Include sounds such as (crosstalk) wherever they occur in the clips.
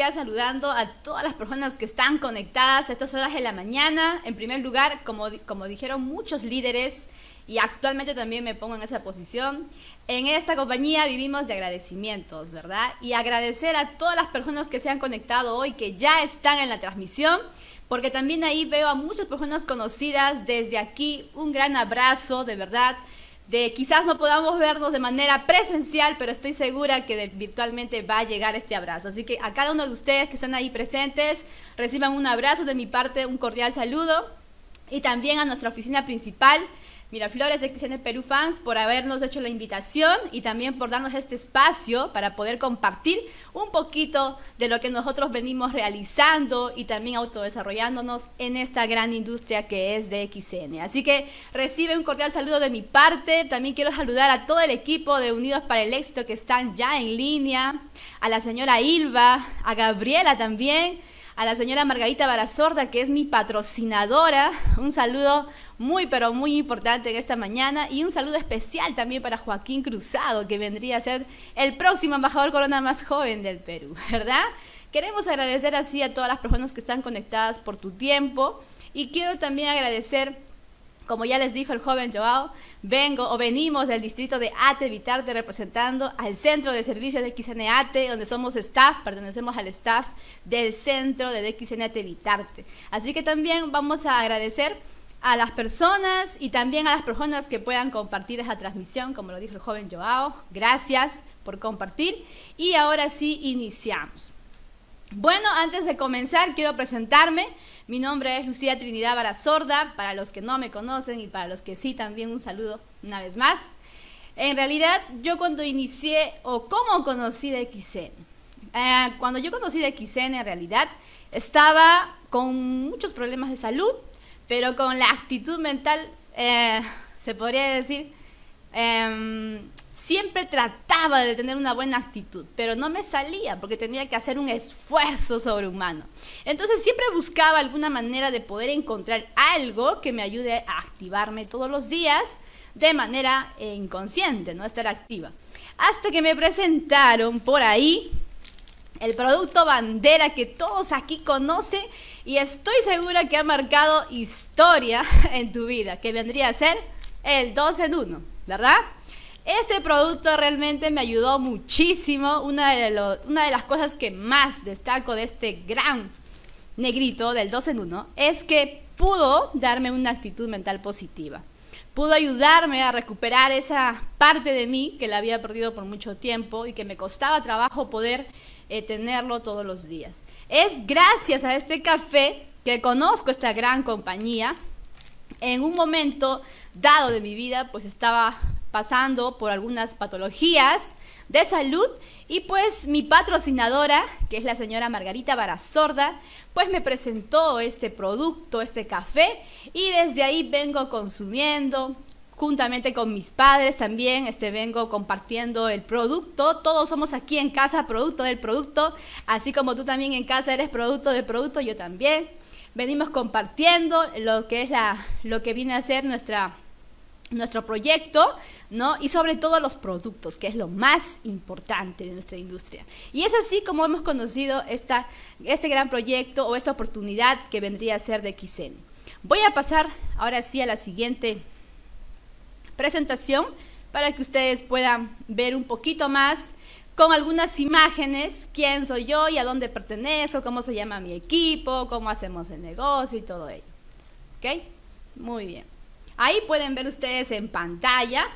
iniciar saludando a todas las personas que están conectadas a estas horas de la mañana. En primer lugar, como, como dijeron muchos líderes, y actualmente también me pongo en esa posición, en esta compañía vivimos de agradecimientos, ¿verdad? Y agradecer a todas las personas que se han conectado hoy, que ya están en la transmisión, porque también ahí veo a muchas personas conocidas desde aquí. Un gran abrazo, de verdad de quizás no podamos vernos de manera presencial, pero estoy segura que virtualmente va a llegar este abrazo. Así que a cada uno de ustedes que están ahí presentes, reciban un abrazo de mi parte, un cordial saludo. Y también a nuestra oficina principal, Miraflores XN Perú Fans por habernos hecho la invitación y también por darnos este espacio para poder compartir un poquito de lo que nosotros venimos realizando y también autodesarrollándonos en esta gran industria que es de XN. Así que recibe un cordial saludo de mi parte. También quiero saludar a todo el equipo de Unidos para el Éxito que están ya en línea, a la señora Ilva, a Gabriela también a la señora Margarita Barazorda, que es mi patrocinadora. Un saludo muy, pero muy importante en esta mañana. Y un saludo especial también para Joaquín Cruzado, que vendría a ser el próximo embajador corona más joven del Perú, (laughs) ¿verdad? Queremos agradecer así a todas las personas que están conectadas por tu tiempo. Y quiero también agradecer como ya les dijo el joven Joao, vengo o venimos del distrito de Ate Vitarte representando al centro de servicios de XN Ate, donde somos staff, pertenecemos al staff del centro de XN Ate Vitarte. Así que también vamos a agradecer a las personas y también a las personas que puedan compartir esa transmisión, como lo dijo el joven Joao. Gracias por compartir. Y ahora sí, iniciamos. Bueno, antes de comenzar, quiero presentarme. Mi nombre es Lucía Trinidad Barazorda, para los que no me conocen y para los que sí también un saludo una vez más. En realidad, yo cuando inicié o cómo conocí de XN, eh, cuando yo conocí de XN en realidad estaba con muchos problemas de salud, pero con la actitud mental, eh, se podría decir, em, siempre trataba de tener una buena actitud, pero no me salía porque tenía que hacer un esfuerzo sobrehumano. Entonces siempre buscaba alguna manera de poder encontrar algo que me ayude a activarme todos los días de manera inconsciente, no estar activa. Hasta que me presentaron por ahí el producto bandera que todos aquí conocen y estoy segura que ha marcado historia (laughs) en tu vida, que vendría a ser el 2 en 1, ¿verdad? Este producto realmente me ayudó muchísimo. Una de, las cosas que más destaco de este gran negrito del 2 en 1 es que pudo darme una actitud mental positiva. Pudo ayudarme a recuperar esa parte de mí que la había perdido por mucho tiempo y que me costaba trabajo poder eh, tenerlo todos los días. Es gracias a este café que conozco esta gran compañía. En un momento dado de mi vida, pues estaba pasando por algunas patologías de salud y pues mi patrocinadora, que es la señora Margarita Barazorda, pues me presentó este producto, este café y desde ahí vengo consumiendo juntamente con mis padres también, este vengo compartiendo el producto. Todos somos aquí en casa producto del producto, así como tú también en casa eres producto del producto, yo también. Venimos compartiendo lo que es la lo que viene a ser nuestra nuestro proyecto, ¿no? Y sobre todo los productos, que es lo más importante de nuestra industria. Y es así como hemos conocido esta, este gran proyecto o esta oportunidad que vendría a ser de XN. Voy a pasar ahora sí a la siguiente presentación para que ustedes puedan ver un poquito más con algunas imágenes quién soy yo y a dónde pertenezco, cómo se llama mi equipo, cómo hacemos el negocio y todo ello. ¿Ok? Muy bien. Ahí pueden ver ustedes en pantalla.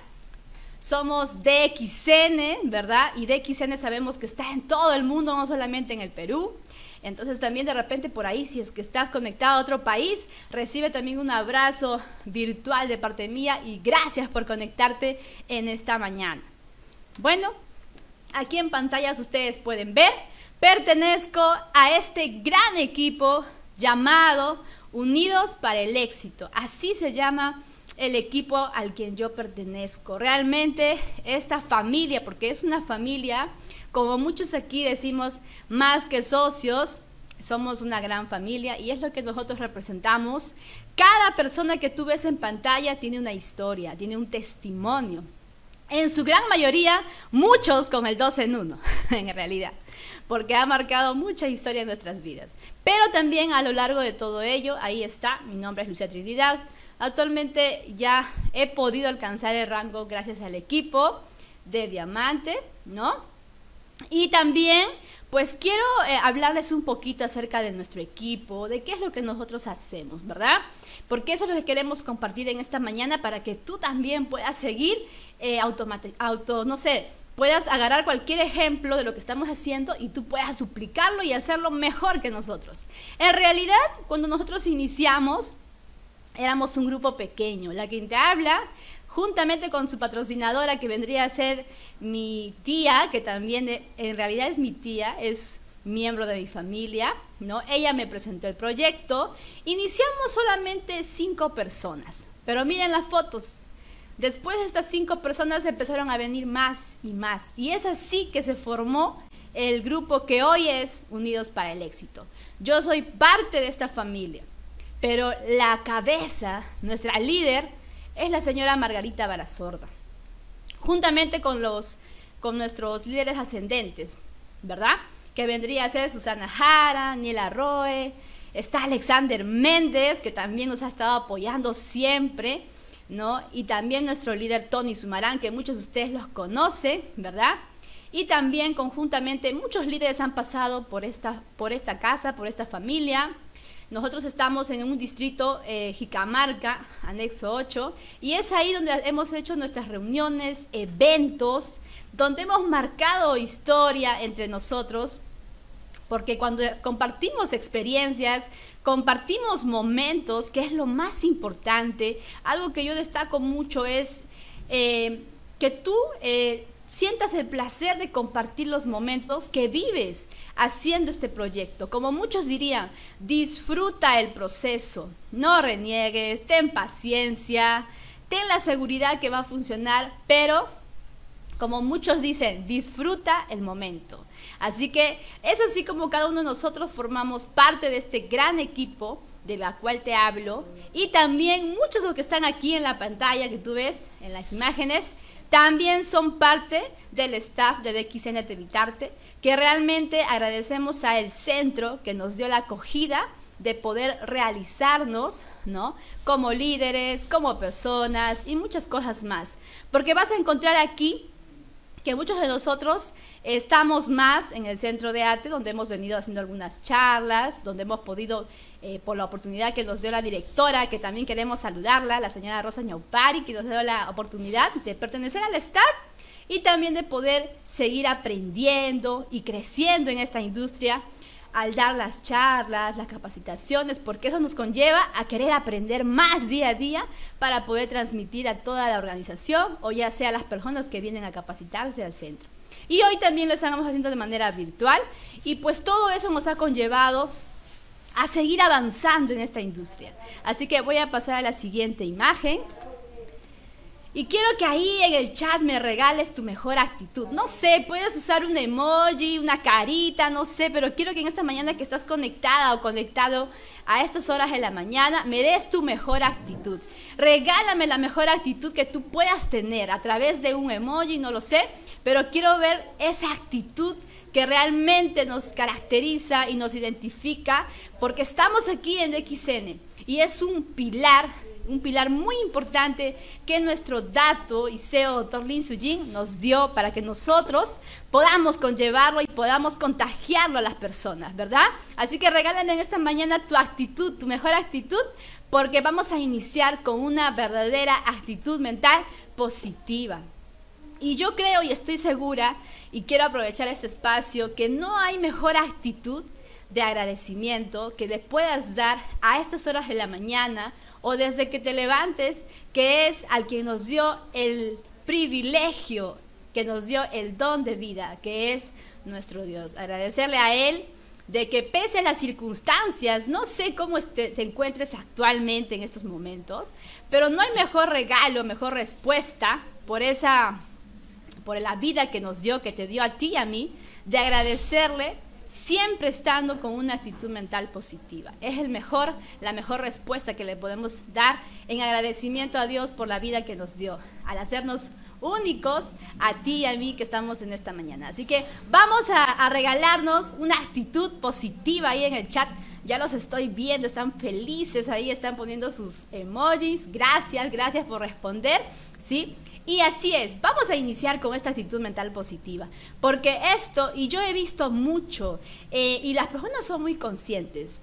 Somos DXN, ¿verdad? Y DXN sabemos que está en todo el mundo, no solamente en el Perú. Entonces también de repente por ahí, si es que estás conectado a otro país, recibe también un abrazo virtual de parte mía y gracias por conectarte en esta mañana. Bueno, aquí en pantallas ustedes pueden ver, pertenezco a este gran equipo llamado Unidos para el Éxito. Así se llama el equipo al quien yo pertenezco. Realmente esta familia, porque es una familia, como muchos aquí decimos, más que socios, somos una gran familia y es lo que nosotros representamos. Cada persona que tú ves en pantalla tiene una historia, tiene un testimonio. En su gran mayoría, muchos con el 2 en 1, (laughs) en realidad. porque ha marcado mucha historia en nuestras vidas. Pero también a lo largo de todo ello, ahí está, mi nombre es Lucia Trinidad. Actualmente ya he podido alcanzar el rango gracias al equipo de Diamante, ¿no? Y también pues quiero eh, hablarles un poquito acerca de nuestro equipo, de qué es lo que nosotros hacemos, ¿verdad? Porque eso es lo que queremos compartir en esta mañana para que tú también puedas seguir eh, auto, no sé, puedas agarrar cualquier ejemplo de lo que estamos haciendo y tú puedas duplicarlo y hacerlo mejor que nosotros. En realidad, cuando nosotros iniciamos, éramos un grupo pequeño. La que te habla juntamente con su patrocinadora que vendría a ser mi tía, que también en realidad es mi tía, es miembro de mi familia, ¿no? Ella me presentó el proyecto. Iniciamos solamente cinco personas, pero miren las fotos. Después de estas cinco personas empezaron a venir más y más. Y es así que se formó el grupo que hoy es Unidos para el Éxito. Yo soy parte de esta familia, pero la cabeza, nuestra líder, es la señora Margarita Barazorda, juntamente con, los, con nuestros líderes ascendentes, ¿verdad? Que vendría a ser Susana Jara, Niela Roe, está Alexander Méndez, que también nos ha estado apoyando siempre, ¿no? Y también nuestro líder Tony Sumarán, que muchos de ustedes los conocen, ¿verdad? Y también conjuntamente muchos líderes han pasado por esta, por esta casa, por esta familia, nosotros estamos en un distrito eh, Jicamarca, anexo 8, y es ahí donde hemos hecho nuestras reuniones, eventos, donde hemos marcado historia entre nosotros, porque cuando compartimos experiencias, compartimos momentos, que es lo más importante, algo que yo destaco mucho es eh, que tú eh, sientas el placer de compartir los momentos que vives haciendo este proyecto. Como muchos dirían, disfruta el proceso, no reniegues, ten paciencia, ten la seguridad que va a funcionar, pero como muchos dicen, disfruta el momento. Así que es así como cada uno de nosotros formamos parte de este gran equipo de la cual te hablo y también muchos de los que están aquí en la pantalla que tú ves en las imágenes también son parte del staff de DXN Evitarte, que realmente agradecemos a el centro que nos dio la acogida de poder realizarnos, ¿no? Como líderes, como personas y muchas cosas más. Porque vas a encontrar aquí que muchos de nosotros estamos más en el centro de arte, donde hemos venido haciendo algunas charlas, donde hemos podido eh, por la oportunidad que nos dio la directora, que también queremos saludarla, la señora Rosa Ñaupari, que nos dio la oportunidad de pertenecer al staff y también de poder seguir aprendiendo y creciendo en esta industria al dar las charlas, las capacitaciones, porque eso nos conlleva a querer aprender más día a día para poder transmitir a toda la organización o ya sea a las personas que vienen a capacitarse al centro. Y hoy también lo estamos haciendo de manera virtual y pues todo eso nos ha conllevado a seguir avanzando en esta industria. Así que voy a pasar a la siguiente imagen. Y quiero que ahí en el chat me regales tu mejor actitud. No sé, puedes usar un emoji, una carita, no sé, pero quiero que en esta mañana que estás conectada o conectado a estas horas de la mañana, me des tu mejor actitud. Regálame la mejor actitud que tú puedas tener a través de un emoji, no lo sé, pero quiero ver esa actitud que realmente nos caracteriza y nos identifica, porque estamos aquí en DXN y es un pilar, un pilar muy importante que nuestro dato y CEO, doctor Lin Sujin, nos dio para que nosotros podamos conllevarlo y podamos contagiarlo a las personas, ¿verdad? Así que regálame en esta mañana tu actitud, tu mejor actitud, porque vamos a iniciar con una verdadera actitud mental positiva. Y yo creo y estoy segura, y quiero aprovechar este espacio, que no hay mejor actitud de agradecimiento que le puedas dar a estas horas de la mañana o desde que te levantes, que es al que nos dio el privilegio, que nos dio el don de vida, que es nuestro Dios. Agradecerle a Él de que pese a las circunstancias, no sé cómo te encuentres actualmente en estos momentos, pero no hay mejor regalo, mejor respuesta por esa por la vida que nos dio, que te dio a ti y a mí, de agradecerle siempre estando con una actitud mental positiva. Es el mejor, la mejor respuesta que le podemos dar en agradecimiento a Dios por la vida que nos dio, al hacernos únicos a ti y a mí que estamos en esta mañana. Así que vamos a, a regalarnos una actitud positiva ahí en el chat. Ya los estoy viendo, están felices ahí, están poniendo sus emojis. Gracias, gracias por responder. ¿Sí? Y así es, vamos a iniciar con esta actitud mental positiva, porque esto, y yo he visto mucho, eh, y las personas son muy conscientes.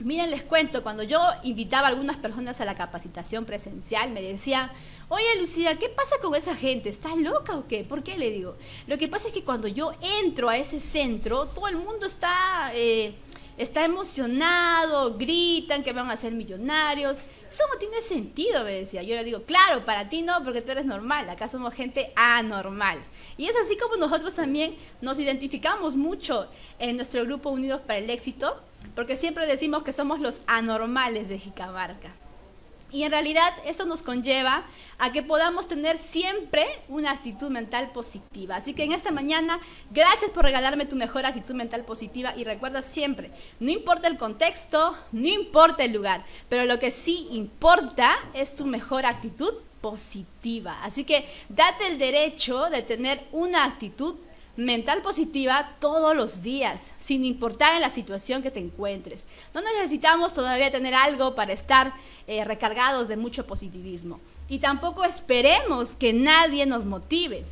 Miren, les cuento, cuando yo invitaba a algunas personas a la capacitación presencial, me decían, oye Lucía, ¿qué pasa con esa gente? ¿Está loca o qué? ¿Por qué le digo? Lo que pasa es que cuando yo entro a ese centro, todo el mundo está... Eh, está emocionado, gritan que van a ser millonarios. Eso no tiene sentido, me decía. Yo le digo, claro, para ti no, porque tú eres normal. Acá somos gente anormal. Y es así como nosotros también nos identificamos mucho en nuestro grupo Unidos para el Éxito, porque siempre decimos que somos los anormales de Jicamarca. Y en realidad eso nos conlleva a que podamos tener siempre una actitud mental positiva. Así que en esta mañana, gracias por regalarme tu mejor actitud mental positiva y recuerda siempre, no importa el contexto, no importa el lugar, pero lo que sí importa es tu mejor actitud positiva. Así que date el derecho de tener una actitud mental positiva todos los días, sin importar en la situación que te encuentres. No necesitamos todavía tener algo para estar eh, recargados de mucho positivismo. Y tampoco esperemos que nadie nos motive.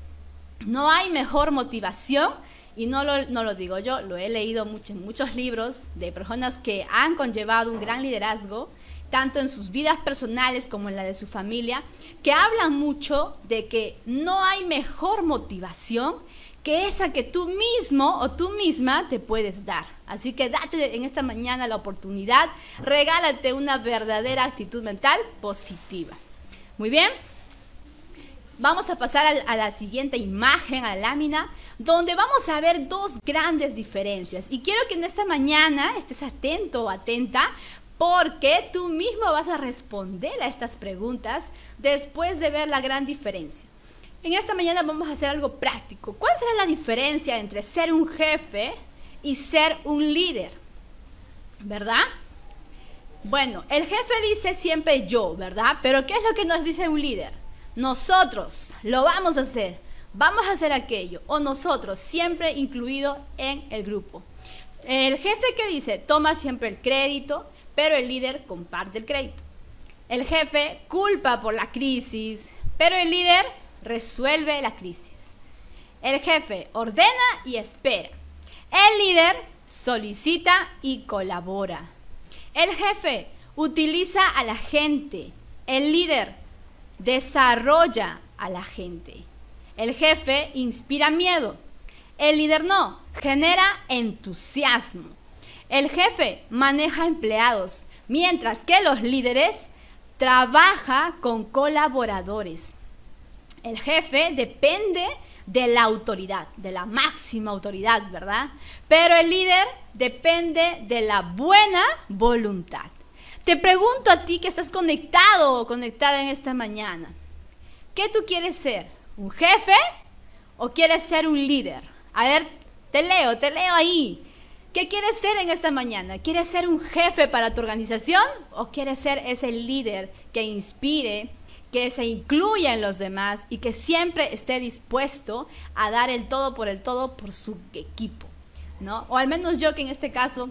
No hay mejor motivación, y no lo, no lo digo yo, lo he leído mucho, en muchos libros de personas que han conllevado un gran liderazgo, tanto en sus vidas personales como en la de su familia, que hablan mucho de que no hay mejor motivación que esa que tú mismo o tú misma te puedes dar. Así que date en esta mañana la oportunidad, regálate una verdadera actitud mental positiva. Muy bien. Vamos a pasar a la siguiente imagen, a la lámina, donde vamos a ver dos grandes diferencias. Y quiero que en esta mañana estés atento o atenta porque tú mismo vas a responder a estas preguntas después de ver la gran diferencia. En esta mañana vamos a hacer algo práctico. ¿Cuál será la diferencia entre ser un jefe y ser un líder? ¿Verdad? Bueno, el jefe dice siempre yo, ¿verdad? Pero ¿qué es lo que nos dice un líder? Nosotros lo vamos a hacer, vamos a hacer aquello, o nosotros, siempre incluido en el grupo. El jefe que dice toma siempre el crédito, pero el líder comparte el crédito. El jefe culpa por la crisis, pero el líder resuelve la crisis. El jefe ordena y espera. El líder solicita y colabora. El jefe utiliza a la gente. El líder desarrolla a la gente. El jefe inspira miedo. El líder no, genera entusiasmo. El jefe maneja empleados, mientras que los líderes trabaja con colaboradores. El jefe depende de la autoridad, de la máxima autoridad, ¿verdad? Pero el líder depende de la buena voluntad. Te pregunto a ti que estás conectado o conectada en esta mañana, ¿qué tú quieres ser? ¿Un jefe o quieres ser un líder? A ver, te leo, te leo ahí. ¿Qué quieres ser en esta mañana? ¿Quieres ser un jefe para tu organización o quieres ser ese líder que inspire, que se incluya en los demás y que siempre esté dispuesto a dar el todo por el todo por su equipo, ¿no? O al menos yo que en este caso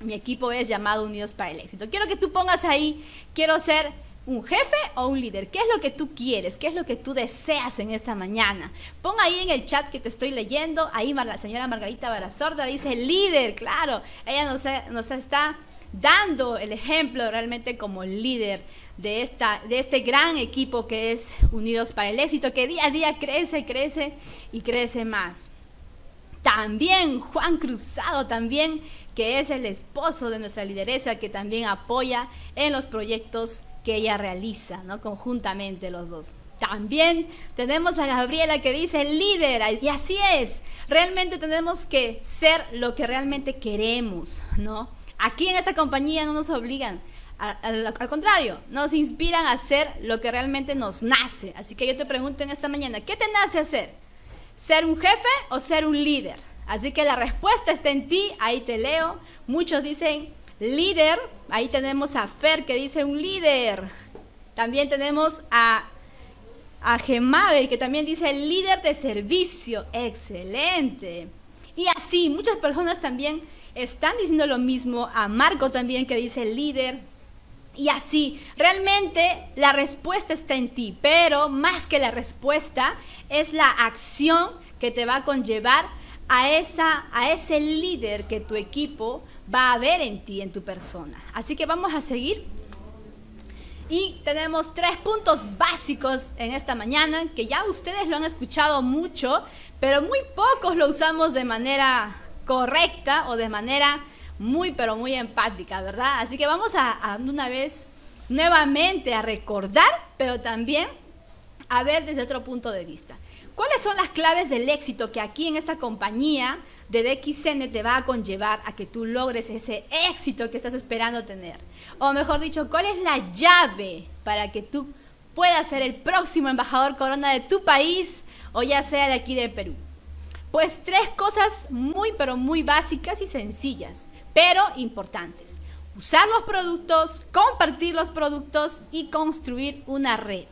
mi equipo es llamado Unidos para el Éxito. Quiero que tú pongas ahí, quiero ser un jefe o un líder. ¿Qué es lo que tú quieres? ¿Qué es lo que tú deseas en esta mañana? Pon ahí en el chat que te estoy leyendo. Ahí la señora Margarita Barazorda dice líder, claro. Ella nos, nos está dando el ejemplo realmente como líder de, esta, de este gran equipo que es Unidos para el Éxito, que día a día crece, crece y crece más. También Juan Cruzado, también que es el esposo de nuestra lideresa, que también apoya en los proyectos que ella realiza, ¿no? Conjuntamente los dos. También tenemos a Gabriela que dice líder, y así es, realmente tenemos que ser lo que realmente queremos, ¿no? Aquí en esta compañía no nos obligan, al, contrario, nos inspiran a hacer lo que realmente nos nace. Así que yo te pregunto en esta mañana, ¿qué te nace hacer? ¿Ser un jefe o ser un líder? Así que la respuesta está en ti, ahí te leo. Muchos dicen líder, ahí tenemos a Fer que dice un líder. También tenemos a a Gemabel, que también dice líder de servicio. Excelente. Y así, muchas personas también están diciendo lo mismo. A Marco también, que dice líder. Y así, realmente la respuesta está en ti, pero más que la respuesta es la acción que te va a conllevar a, esa, a ese líder que tu equipo va a ver en ti, en tu persona. Así que vamos a seguir. Y tenemos tres puntos básicos en esta mañana que ya ustedes lo han escuchado mucho, pero muy pocos lo usamos de manera correcta o de manera muy, pero muy empática, ¿verdad? Así que vamos a, una vez nuevamente a recordar, pero también a ver desde otro punto de vista. ¿Cuáles son las claves del éxito que aquí en esta compañía de DXN te va a conllevar a que tú logres ese éxito que estás esperando tener? O mejor dicho, ¿cuál es la llave para que tú puedas ser el próximo embajador corona de tu país o ya sea de aquí de Perú? Pues tres cosas muy pero muy básicas y sencillas, pero importantes. Usar los productos, compartir los productos y construir una red.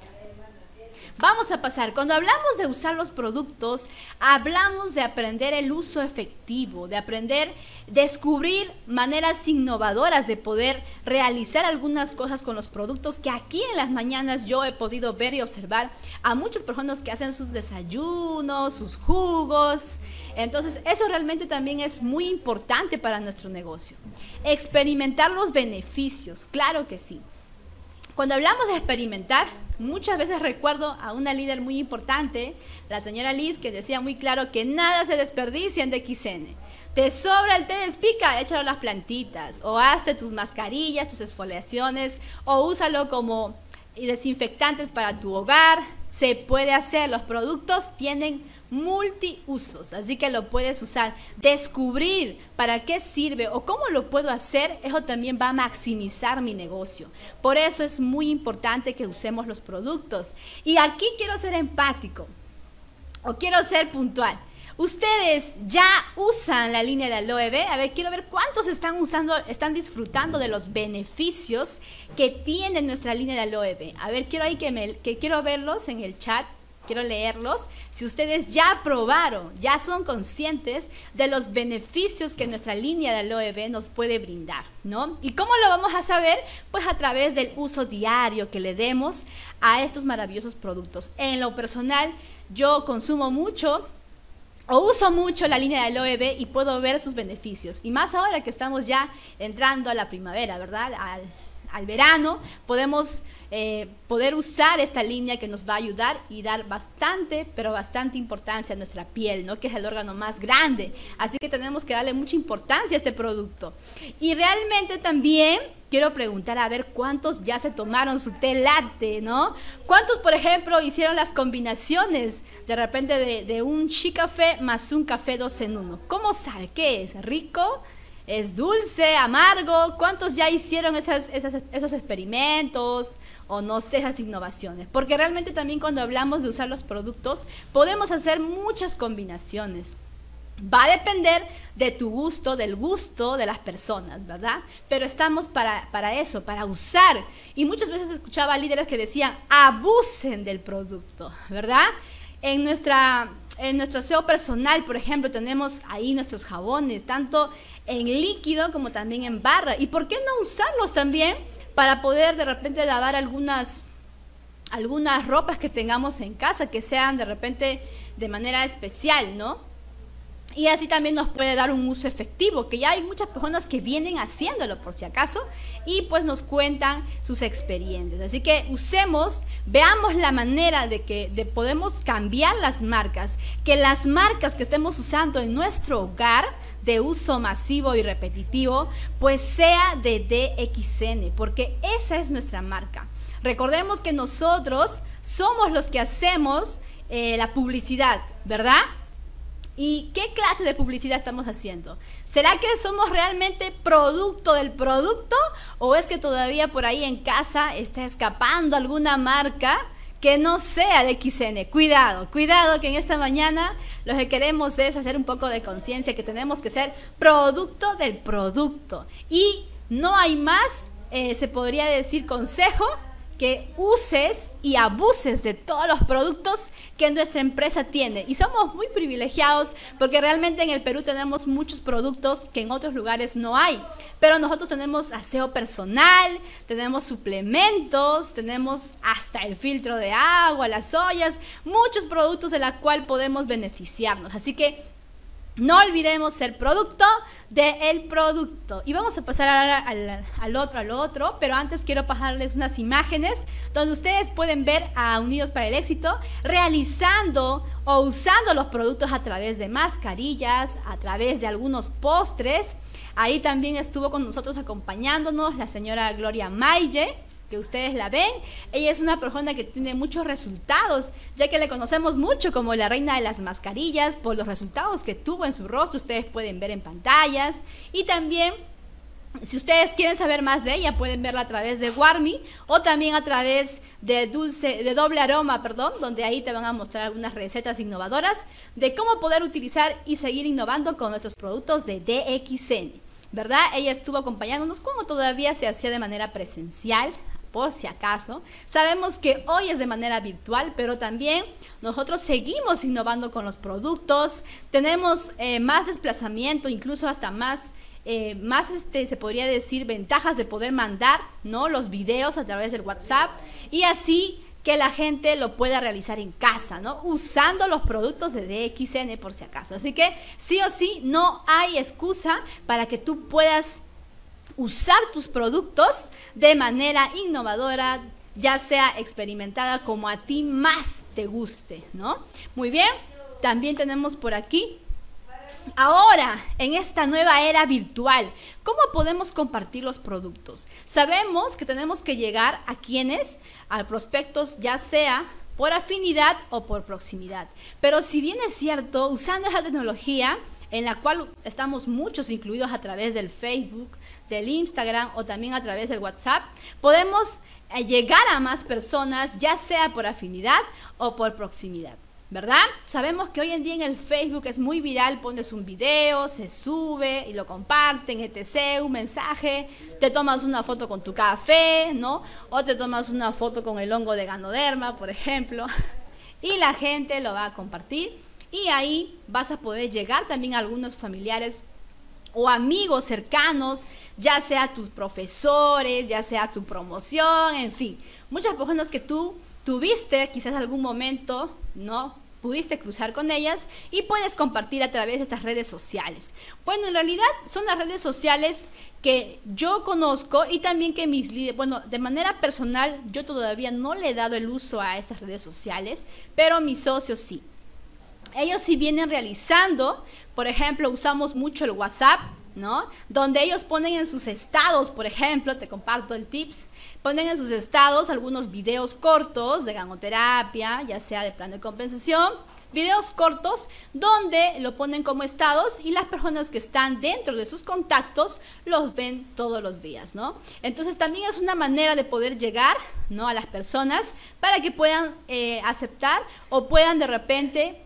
Vamos a pasar. Cuando hablamos de usar los productos, hablamos de aprender el uso efectivo, de aprender, descubrir maneras innovadoras de poder realizar algunas cosas con los productos que aquí en las mañanas yo he podido ver y observar a muchas personas que hacen sus desayunos, sus jugos. Entonces, eso realmente también es muy importante para nuestro negocio. Experimentar los beneficios, claro que sí. Cuando hablamos de experimentar, muchas veces recuerdo a una líder muy importante, la señora Liz, que decía muy claro que nada se desperdicia en DXN. Te sobra el té de espica, échalo las plantitas, o hazte tus mascarillas, tus exfoliaciones, o úsalo como desinfectantes para tu hogar. Se puede hacer, los productos tienen multiusos, así que lo puedes usar. Descubrir para qué sirve o cómo lo puedo hacer, eso también va a maximizar mi negocio. Por eso es muy importante que usemos los productos. Y aquí quiero ser empático o quiero ser puntual. Ustedes ya usan la línea de aloe vera. A ver, quiero ver cuántos están usando, están disfrutando de los beneficios que tiene nuestra línea de aloe vera. A ver, quiero ahí que, me, que quiero verlos en el chat quiero leerlos. Si ustedes ya probaron, ya son conscientes de los beneficios que nuestra línea de aloe vera nos puede brindar, ¿no? ¿Y cómo lo vamos a saber? Pues a través del uso diario que le demos a estos maravillosos productos. En lo personal, yo consumo mucho o uso mucho la línea de aloe vera y puedo ver sus beneficios. Y más ahora que estamos ya entrando a la primavera, ¿verdad? Al, al verano, podemos eh, poder usar esta línea que nos va a ayudar y dar bastante, pero bastante importancia a nuestra piel, ¿no? que es el órgano más grande. Así que tenemos que darle mucha importancia a este producto. Y realmente también quiero preguntar a ver cuántos ya se tomaron su té latte, ¿no? ¿Cuántos, por ejemplo, hicieron las combinaciones de repente de, un chi café más un café dos en uno? ¿Cómo sabe qué es? ¿Rico? ¿Es dulce, amargo? ¿Cuántos ya hicieron esas, esos experimentos? o no sé, esas innovaciones. Porque realmente también cuando hablamos de usar los productos, podemos hacer muchas combinaciones. Va a depender de tu gusto, del gusto de las personas, ¿verdad? Pero estamos para, para eso, para usar. Y muchas veces escuchaba líderes que decían, abusen del producto, ¿verdad? En nuestra en nuestro aseo personal, por ejemplo, tenemos ahí nuestros jabones, tanto en líquido como también en barra. ¿Y por qué no usarlos también para poder de repente lavar algunas, algunas ropas que tengamos en casa, que sean de repente de manera especial, ¿no? Y así también nos puede dar un uso efectivo, que ya hay muchas personas que vienen haciéndolo por si acaso y pues nos cuentan sus experiencias. Así que usemos, veamos la manera de que de podemos cambiar las marcas, que las marcas que estemos usando en nuestro hogar de uso masivo y repetitivo, pues sea de DXN, porque esa es nuestra marca. Recordemos que nosotros somos los que hacemos eh, la publicidad, ¿verdad? ¿Y qué clase de publicidad estamos haciendo? ¿Será que somos realmente producto del producto o es que todavía por ahí en casa está escapando alguna marca que no sea de XN. Cuidado, cuidado que en esta mañana lo que queremos es hacer un poco de conciencia que tenemos que ser producto del producto. Y no hay más, eh, se podría decir, consejo que uses y abuses de todos los productos que nuestra empresa tiene. Y somos muy privilegiados porque realmente en el Perú tenemos muchos productos que en otros lugares no hay. Pero nosotros tenemos aseo personal, tenemos suplementos, tenemos hasta el filtro de agua, las ollas, muchos productos de los cuales podemos beneficiarnos. Así que no olvidemos ser producto del producto. Y vamos a pasar ahora al, otro, al otro, pero antes quiero pasarles unas imágenes donde ustedes pueden ver a Unidos para el Éxito realizando o usando los productos a través de mascarillas, a través de algunos postres. Ahí también estuvo con nosotros acompañándonos la señora Gloria Maye que ustedes la ven, ella es una persona que tiene muchos resultados, ya que le conocemos mucho como la reina de las mascarillas, por los resultados que tuvo en su rostro, ustedes pueden ver en pantallas, y también si ustedes quieren saber más de ella, pueden verla a través de Warmi o también a través de Dulce, de Doble Aroma, perdón, donde ahí te van a mostrar algunas recetas innovadoras de cómo poder utilizar y seguir innovando con nuestros productos de DXN. ¿Verdad? Ella estuvo acompañándonos como todavía se hacía de manera presencial por si acaso. Sabemos que hoy es de manera virtual, pero también nosotros seguimos innovando con los productos, tenemos eh, más desplazamiento, incluso hasta más... Eh, más este se podría decir ventajas de poder mandar no los videos a través del WhatsApp y así que la gente lo pueda realizar en casa, ¿no? Usando los productos de DXN por si acaso. Así que sí o sí no hay excusa para que tú puedas usar tus productos de manera innovadora, ya sea experimentada como a ti más te guste, ¿no? Muy bien, también tenemos por aquí Ahora, en esta nueva era virtual, ¿cómo podemos compartir los productos? Sabemos que tenemos que llegar a quienes, a prospectos, ya sea por afinidad o por proximidad. Pero si bien es cierto, usando esa tecnología, en la cual estamos muchos incluidos a través del Facebook, del Instagram o también a través del WhatsApp, podemos eh, llegar a más personas, ya sea por afinidad o por proximidad. ¿Verdad? Sabemos que hoy en día en el Facebook es muy viral, pones un video, se sube y lo comparten, etc., un mensaje, te tomas una foto con tu café, ¿no? O te tomas una foto con el hongo de ganoderma, por ejemplo, (laughs) y la gente lo va a compartir y ahí vas a poder llegar también a algunos familiares o amigos cercanos, ya sea tus profesores, ya sea tu promoción, en fin, muchas personas que tú tuviste quizás algún momento, ¿no? Pudiste cruzar con ellas y puedes compartir a través de estas redes sociales. Bueno, en realidad son las redes sociales que yo conozco y también que mis líderes, bueno, de manera personal yo todavía no le he dado el uso a estas redes sociales, pero mis socios sí. Ellos sí vienen realizando por ejemplo, usamos mucho el WhatsApp, ¿no? Donde ellos ponen en sus estados, por ejemplo, te comparto el tips, ponen en sus estados algunos videos cortos de ganoterapia, ya sea de plan de compensación, videos cortos donde lo ponen como estados y las personas que están dentro de sus contactos los ven todos los días, ¿no? Entonces también es una manera de poder llegar, ¿no? A las personas para que puedan eh, aceptar o puedan de repente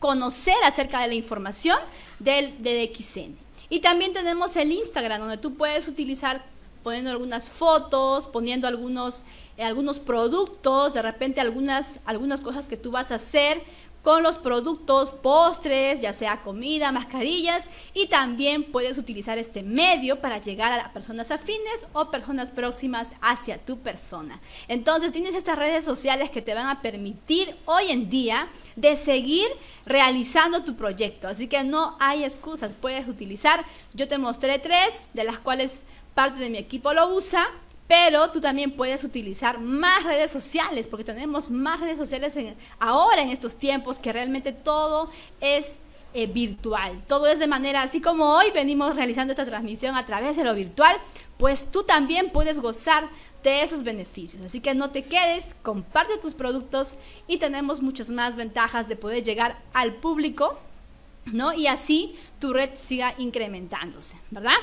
conocer acerca de la información del DXN. Y también tenemos el Instagram, donde tú puedes utilizar poniendo algunas fotos, poniendo algunos, eh, algunos productos, de repente algunas, algunas cosas que tú vas a hacer con los productos, postres, ya sea comida, mascarillas, y también puedes utilizar este medio para llegar a personas afines o personas próximas hacia tu persona. Entonces tienes estas redes sociales que te van a permitir hoy en día de seguir realizando tu proyecto. Así que no hay excusas, puedes utilizar. Yo te mostré tres, de las cuales parte de mi equipo lo usa pero tú también puedes utilizar más redes sociales, porque tenemos más redes sociales ahora en estos tiempos que realmente todo es eh, virtual, todo es de manera, así como hoy venimos realizando esta transmisión a través de lo virtual, pues tú también puedes gozar de esos beneficios. Así que no te quedes, comparte tus productos y tenemos muchas más ventajas de poder llegar al público, ¿no? Y así tu red siga incrementándose, ¿verdad?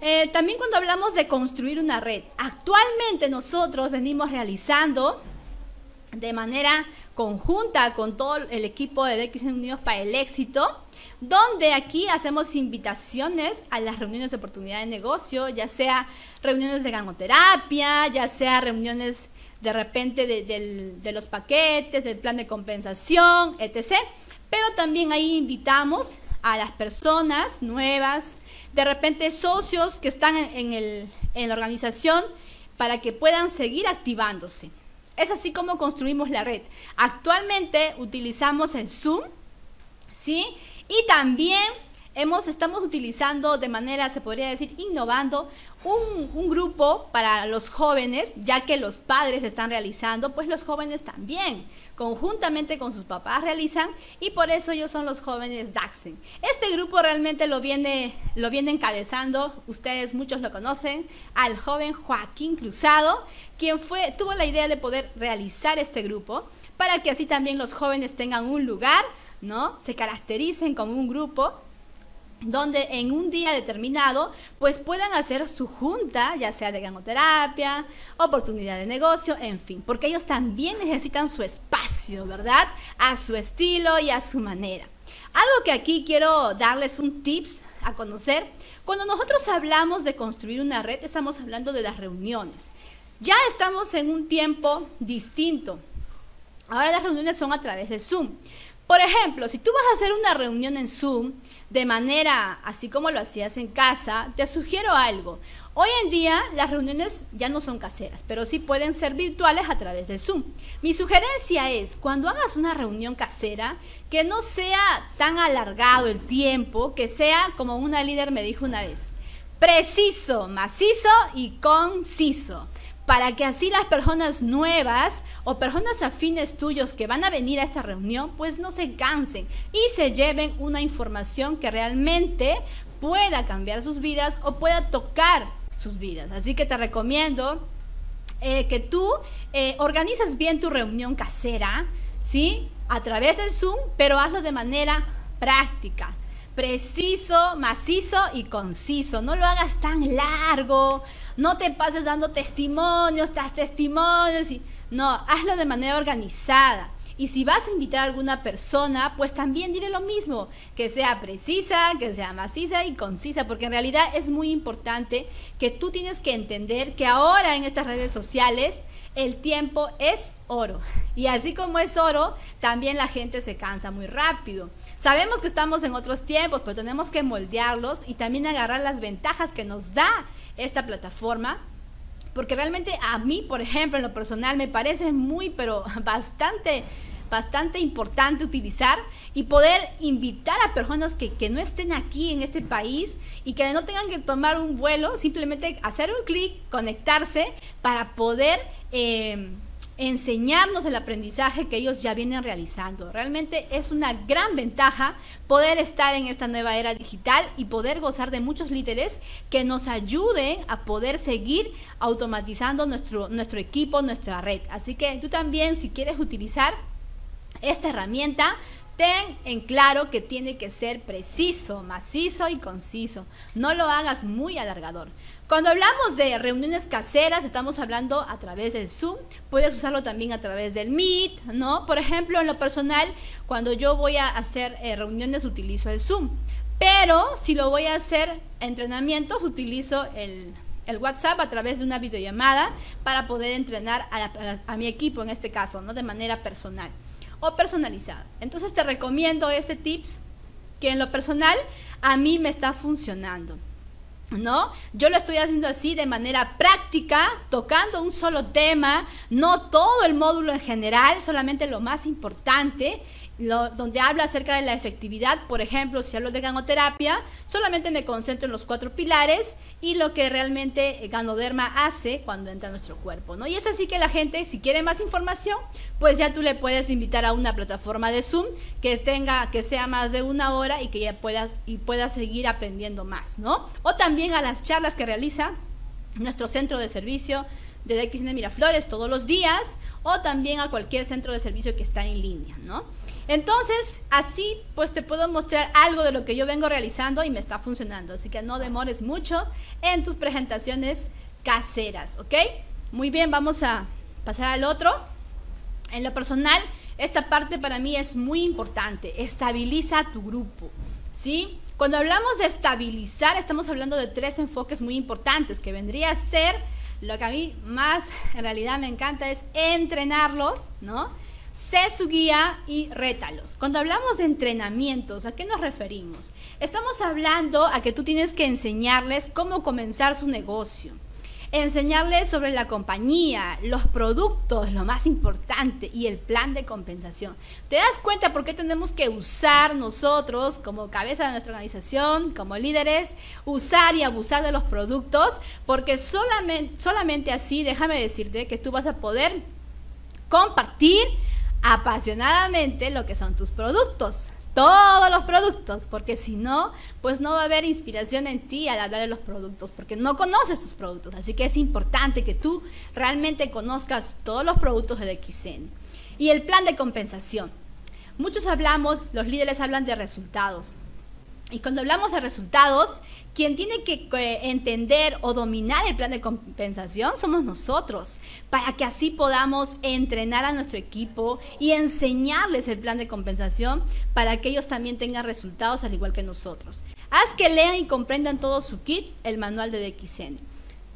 Eh, también cuando hablamos de construir una red, actualmente nosotros venimos realizando de manera conjunta con todo el equipo de DX Unidos para el éxito, donde aquí hacemos invitaciones a las reuniones de oportunidad de negocio, ya sea reuniones de ganoterapia, ya sea reuniones de repente de, los paquetes, del plan de compensación, etc. Pero también ahí invitamos a las personas nuevas, de repente socios que están en, en la organización, para que puedan seguir activándose. Es así como construimos la red. Actualmente utilizamos el Zoom, ¿sí? Y también hemos, estamos utilizando de manera, se podría decir, innovando un, grupo para los jóvenes, ya que los padres están realizando, pues los jóvenes también, conjuntamente con sus papás realizan, y por eso ellos son los jóvenes Daxen. Este grupo realmente lo viene, lo viene encabezando, ustedes muchos lo conocen, al joven Joaquín Cruzado, quien fue, tuvo la idea de poder realizar este grupo, para que así también los jóvenes tengan un lugar, ¿no? Se caractericen como un grupo donde en un día determinado pues puedan hacer su junta, ya sea de ganoterapia, oportunidad de negocio, en fin, porque ellos también necesitan su espacio, ¿verdad? A su estilo y a su manera. Algo que aquí quiero darles un tips a conocer, cuando nosotros hablamos de construir una red, estamos hablando de las reuniones. Ya estamos en un tiempo distinto. Ahora las reuniones son a través de Zoom. Por ejemplo, si tú vas a hacer una reunión en Zoom de manera así como lo hacías en casa, te sugiero algo. Hoy en día las reuniones ya no son caseras, pero sí pueden ser virtuales a través de Zoom. Mi sugerencia es, cuando hagas una reunión casera, que no sea tan alargado el tiempo, que sea como una líder me dijo una vez, preciso, macizo y conciso para que así las personas nuevas o personas afines tuyos que van a venir a esta reunión, pues no se cansen y se lleven una información que realmente pueda cambiar sus vidas o pueda tocar sus vidas. Así que te recomiendo eh, que tú eh, bien tu reunión casera, ¿sí? A través del Zoom, pero hazlo de manera práctica preciso, macizo y conciso. No lo hagas tan largo, no te pases dando testimonios, tras testimonios. No, hazlo de manera organizada. Y si vas a invitar a alguna persona, pues también dile lo mismo, que sea precisa, que sea maciza y concisa, porque en realidad es muy importante que tú tienes que entender que ahora en estas redes sociales el tiempo es oro. Y así como es oro, también la gente se cansa muy rápido. Sabemos que estamos en otros tiempos, pero tenemos que moldearlos y también agarrar las ventajas que nos da esta plataforma. Porque realmente a mí, por ejemplo, en lo personal, me parece muy, pero (laughs) bastante bastante importante utilizar y poder invitar a personas que, que, no estén aquí en este país y que no tengan que tomar un vuelo, simplemente hacer un clic, conectarse para poder eh, enseñarnos el aprendizaje que ellos ya vienen realizando. Realmente es una gran ventaja poder estar en esta nueva era digital y poder gozar de muchos líderes que nos ayuden a poder seguir automatizando nuestro, nuestro equipo, nuestra red. Así que tú también, si quieres utilizar esta herramienta, ten en claro que tiene que ser preciso, macizo y conciso. No lo hagas muy alargador. Cuando hablamos de reuniones caseras, estamos hablando a través del Zoom, puedes usarlo también a través del Meet, ¿no? Por ejemplo, en lo personal, cuando yo voy a hacer eh, reuniones utilizo el Zoom, pero si lo voy a hacer entrenamientos, utilizo el, WhatsApp a través de una videollamada para poder entrenar a, a mi equipo en este caso, ¿no? De manera personal o personalizada. Entonces te recomiendo este tips que en lo personal a mí me está funcionando. ¿No? Yo lo estoy haciendo así de manera práctica, tocando un solo tema, no todo el módulo en general, solamente lo más importante donde habla acerca de la efectividad, por ejemplo, si hablo de ganoterapia, solamente me concentro en los cuatro pilares y lo que realmente Ganoderma hace cuando entra a nuestro cuerpo, ¿no? Y es así que la gente, si quiere más información, pues ya tú le puedes invitar a una plataforma de Zoom que tenga, que sea más de una hora y que ya puedas, y puedas seguir aprendiendo más, ¿no? O también a las charlas que realiza nuestro centro de servicio de DXN Miraflores todos los días o también a cualquier centro de servicio que está en línea, ¿no? Entonces, así pues te puedo mostrar algo de lo que yo vengo realizando y me está funcionando. Así que no demores mucho en tus presentaciones caseras, ¿ok? Muy bien, vamos a pasar al otro. En lo personal, esta parte para mí es muy importante. Estabiliza tu grupo. ¿Sí? Cuando hablamos de estabilizar, estamos hablando de tres enfoques muy importantes, que vendría a ser lo que a mí más en realidad me encanta es entrenarlos, ¿no? Sé su guía y rétalos. Cuando hablamos de entrenamientos, ¿a qué nos referimos? Estamos hablando a que tú tienes que enseñarles cómo comenzar su negocio enseñarles sobre la compañía, los productos, lo más importante, y el plan de compensación. ¿Te das cuenta por qué tenemos que usar nosotros, como cabeza de nuestra organización, como líderes, usar y abusar de los productos? Porque solamente, solamente así, déjame decirte que tú vas a poder compartir apasionadamente lo que son tus productos todos los productos, porque si no, pues no va a haber inspiración en ti al hablar de los productos, porque no conoces tus productos. Así que es importante que tú realmente conozcas todos los productos del XN. Y el plan de compensación. Muchos hablamos, los líderes hablan de resultados. Y cuando hablamos de resultados, quien tiene que entender o dominar el plan de compensación somos nosotros, para que así podamos entrenar a nuestro equipo y enseñarles el plan de compensación para que ellos también tengan resultados al igual que nosotros. Haz que lean y comprendan todo su kit, el manual de DXN.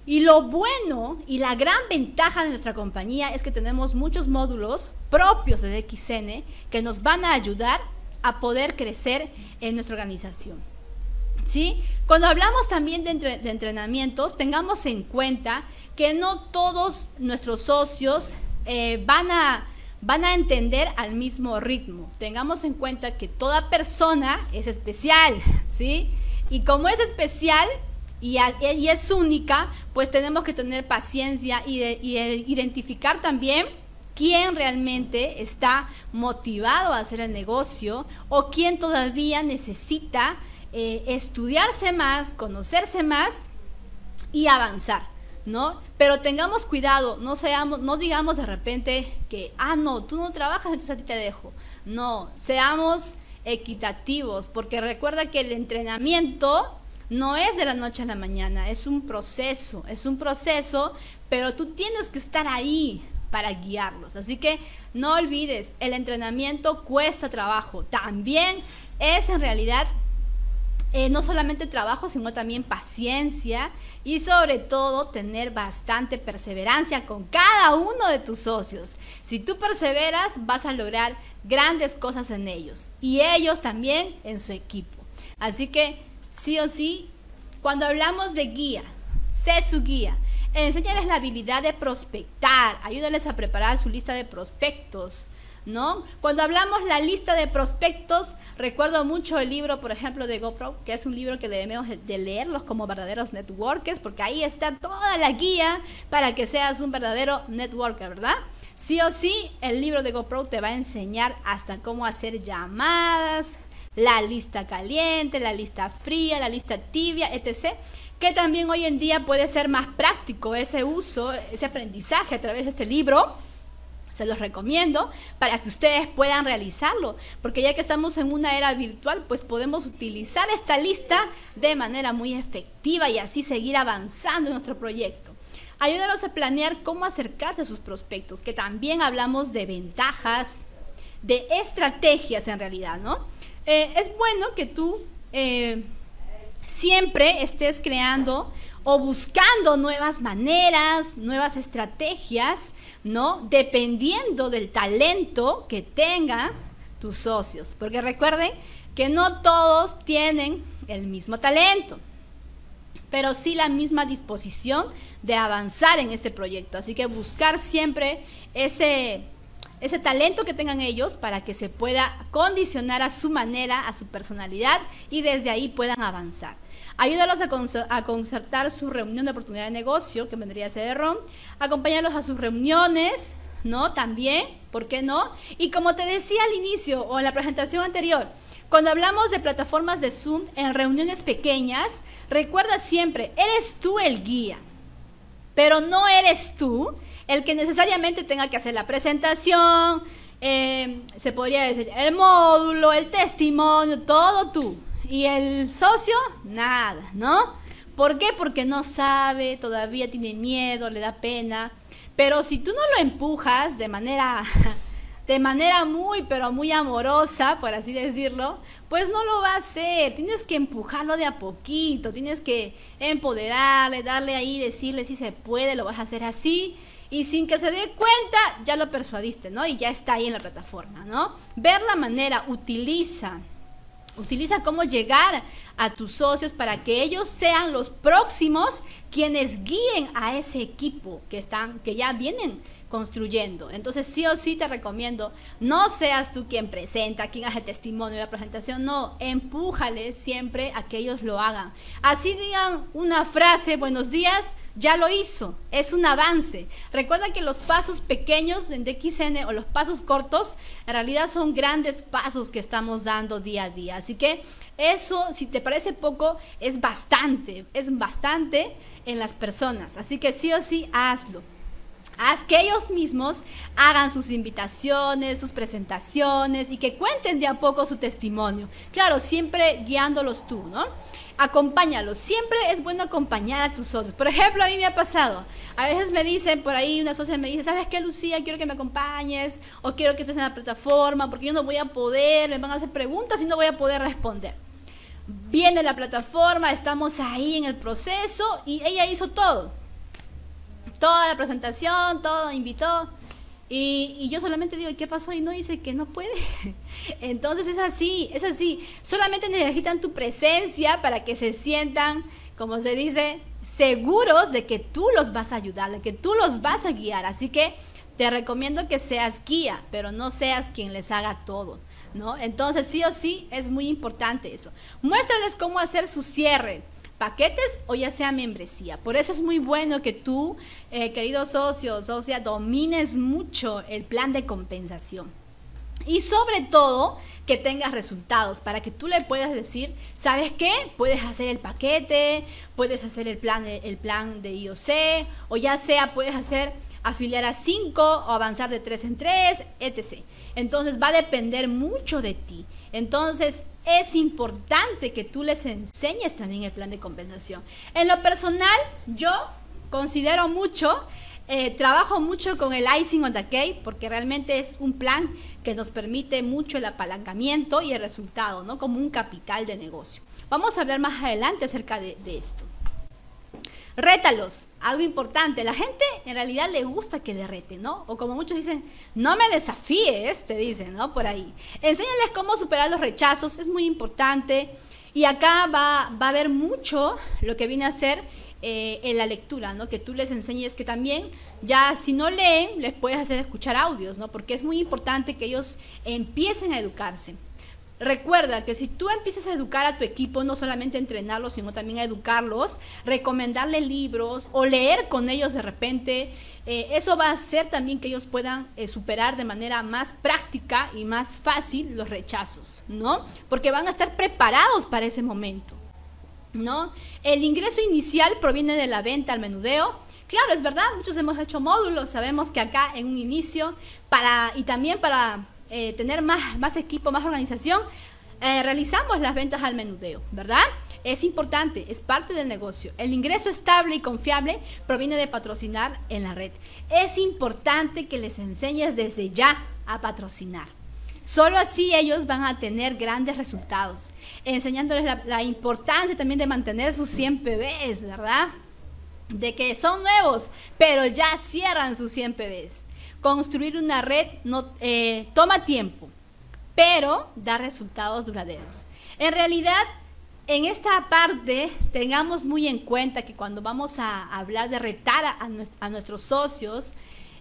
Y lo bueno y la gran ventaja de nuestra compañía es que tenemos muchos módulos propios de DXN que nos van a ayudar a poder crecer en nuestra organización. ¿Sí? Cuando hablamos también de, entrenamientos, tengamos en cuenta que no todos nuestros socios eh, van, a, van a entender al mismo ritmo. Tengamos en cuenta que toda persona es especial, ¿sí? Y como es especial y, es única, pues tenemos que tener paciencia y identificar también quién realmente está motivado a hacer el negocio o quién todavía necesita eh, estudiarse más, conocerse más y avanzar, ¿no? Pero tengamos cuidado, no seamos, no digamos de repente que, ah, no, tú no trabajas, entonces a ti te dejo. No, seamos equitativos, porque recuerda que el entrenamiento no es de la noche a la mañana, es un proceso, es un proceso, pero tú tienes que estar ahí, para guiarlos. Así que no olvides, el entrenamiento cuesta trabajo. También es en realidad eh, no solamente trabajo, sino también paciencia y sobre todo tener bastante perseverancia con cada uno de tus socios. Si tú perseveras, vas a lograr grandes cosas en ellos y ellos también en su equipo. Así que sí o sí, cuando hablamos de guía, sé su guía. Enséñales la habilidad de prospectar, ayúdales a preparar su lista de prospectos, ¿no? Cuando hablamos la lista de prospectos, recuerdo mucho el libro, por ejemplo, de GoPro, que es un libro que debemos de leerlos como verdaderos networkers, porque ahí está toda la guía para que seas un verdadero networker, ¿verdad? Sí o sí, el libro de GoPro te va a enseñar hasta cómo hacer llamadas, la lista caliente, la lista fría, la lista tibia, etc que también hoy en día puede ser más práctico ese uso, ese aprendizaje a través de este libro. Se los recomiendo para que ustedes puedan realizarlo, porque ya que estamos en una era virtual, pues podemos utilizar esta lista de manera muy efectiva y así seguir avanzando en nuestro proyecto. Ayúdanos a planear cómo acercarse a sus prospectos, que también hablamos de ventajas, de estrategias en realidad, ¿no? Eh, es bueno que tú eh, siempre estés creando o buscando nuevas maneras, nuevas estrategias, ¿no? Dependiendo del talento que tengan tus socios. Porque recuerden que no todos tienen el mismo talento, pero sí la misma disposición de avanzar en este proyecto. Así que buscar siempre ese, ese talento que tengan ellos para que se pueda condicionar a su manera, a su personalidad y desde ahí puedan avanzar. Ayúdalos a, concertar su reunión de oportunidad de negocio, que vendría a ser de ROM. Acompáñalos a sus reuniones, ¿no? También, ¿por qué no? Y como te decía al inicio o en la presentación anterior, cuando hablamos de plataformas de Zoom en reuniones pequeñas, recuerda siempre, eres tú el guía, pero no eres tú el que necesariamente tenga que hacer la presentación, eh, se podría decir el módulo, el testimonio, todo tú. Y el socio, nada, ¿no? ¿Por qué? Porque no sabe, todavía tiene miedo, le da pena. Pero si tú no lo empujas de manera (laughs) de manera muy, pero muy amorosa, por así decirlo, pues no lo va a hacer. Tienes que empujarlo de a poquito, tienes que empoderarle, darle ahí, decirle si se puede, lo vas a hacer así. Y sin que se dé cuenta, ya lo persuadiste, ¿no? Y ya está ahí en la plataforma, ¿no? Ver la manera, utiliza Utiliza cómo llegar a tus socios para que ellos sean los próximos quienes guíen a ese equipo que están que ya vienen construyendo. Entonces, sí o sí te recomiendo, no seas tú quien presenta, quien hace testimonio de la presentación, no, empújale siempre a que ellos lo hagan. Así digan una frase, buenos días, ya lo hizo, es un avance. Recuerda que los pasos pequeños en DXN o los pasos cortos, en realidad son grandes pasos que estamos dando día a día. Así que eso, si te parece poco, es bastante, es bastante en las personas. Así que sí o sí, hazlo. Haz que ellos mismos hagan sus invitaciones, sus presentaciones y que cuenten de a poco su testimonio. Claro, siempre guiándolos tú, ¿no? Acompáñalos. Siempre es bueno acompañar a tus socios. Por ejemplo, a mí me ha pasado. A veces me dicen, por ahí una socia me dice, ¿sabes qué, Lucía? Quiero que me acompañes o quiero que estés en la plataforma porque yo no voy a poder, me van a hacer preguntas y no voy a poder responder. Viene la plataforma, estamos ahí en el proceso y ella hizo todo toda la presentación, todo, invitó. Y, yo solamente digo, ¿y qué pasó? Y no dice que no puede. (laughs) Entonces es así, es así. Solamente necesitan tu presencia para que se sientan, como se dice, seguros de que tú los vas a ayudar, de que tú los vas a guiar. Así que te recomiendo que seas guía, pero no seas quien les haga todo. ¿No? Entonces, sí o sí, es muy importante eso. Muéstrales cómo hacer su cierre paquetes o ya sea membresía. Por eso es muy bueno que tú, eh, querido socio, domines mucho el plan de compensación. Y sobre todo, que tengas resultados para que tú le puedas decir, ¿sabes qué? Puedes hacer el paquete, puedes hacer el plan de, el plan de IOC, o ya sea, puedes hacer afiliar a 5 o avanzar de 3 en 3, etc. Entonces va a depender mucho de ti. Entonces, es importante que tú les enseñes también el plan de compensación. En lo personal, yo considero mucho, eh, trabajo mucho con el icing on the cake porque realmente es un plan que nos permite mucho el apalancamiento y el resultado, ¿no? Como un capital de negocio. Vamos a hablar más adelante acerca de esto. Rétalos, algo importante. La gente en realidad le gusta que le reten, ¿no? O como muchos dicen, no me desafíes, te dicen, ¿no? Por ahí. Enséñales cómo superar los rechazos, es muy importante. Y acá va, va a haber mucho lo que viene a ser eh, en la lectura, ¿no? Que tú les enseñes que también, ya si no leen, les puedes hacer escuchar audios, ¿no? Porque es muy importante que ellos empiecen a educarse. Recuerda que si tú empiezas a educar a tu equipo, no solamente entrenarlos, sino también a educarlos, recomendarles libros o leer con ellos de repente, eh, eso va a hacer también que ellos puedan eh, superar de manera más práctica y más fácil los rechazos, ¿no? Porque van a estar preparados para ese momento, ¿no? El ingreso inicial proviene de la venta al menudeo. Claro, es verdad, muchos hemos hecho módulos, sabemos que acá en un inicio para y también para eh, tener más, más equipo, más organización, eh, realizamos las ventas al menudeo, ¿verdad? Es importante, es parte del negocio. El ingreso estable y confiable proviene de patrocinar en la red. Es importante que les enseñes desde ya a patrocinar. Solo así ellos van a tener grandes resultados, enseñándoles la, la importancia también de mantener sus 100 PBs, ¿verdad? De que son nuevos, pero ya cierran sus 100 PBs. Construir una red no, eh, toma tiempo, pero da resultados duraderos. En realidad, en esta parte, tengamos muy en cuenta que cuando vamos a hablar de retar a, nuestros socios,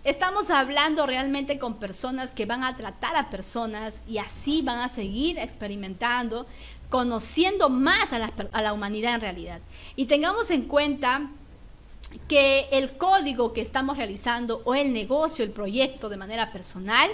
Estamos hablando realmente con personas que van a tratar a personas y así van a seguir experimentando, conociendo más a la, a la, humanidad en realidad. Y tengamos en cuenta que el código que estamos realizando o el negocio, el proyecto de manera personal,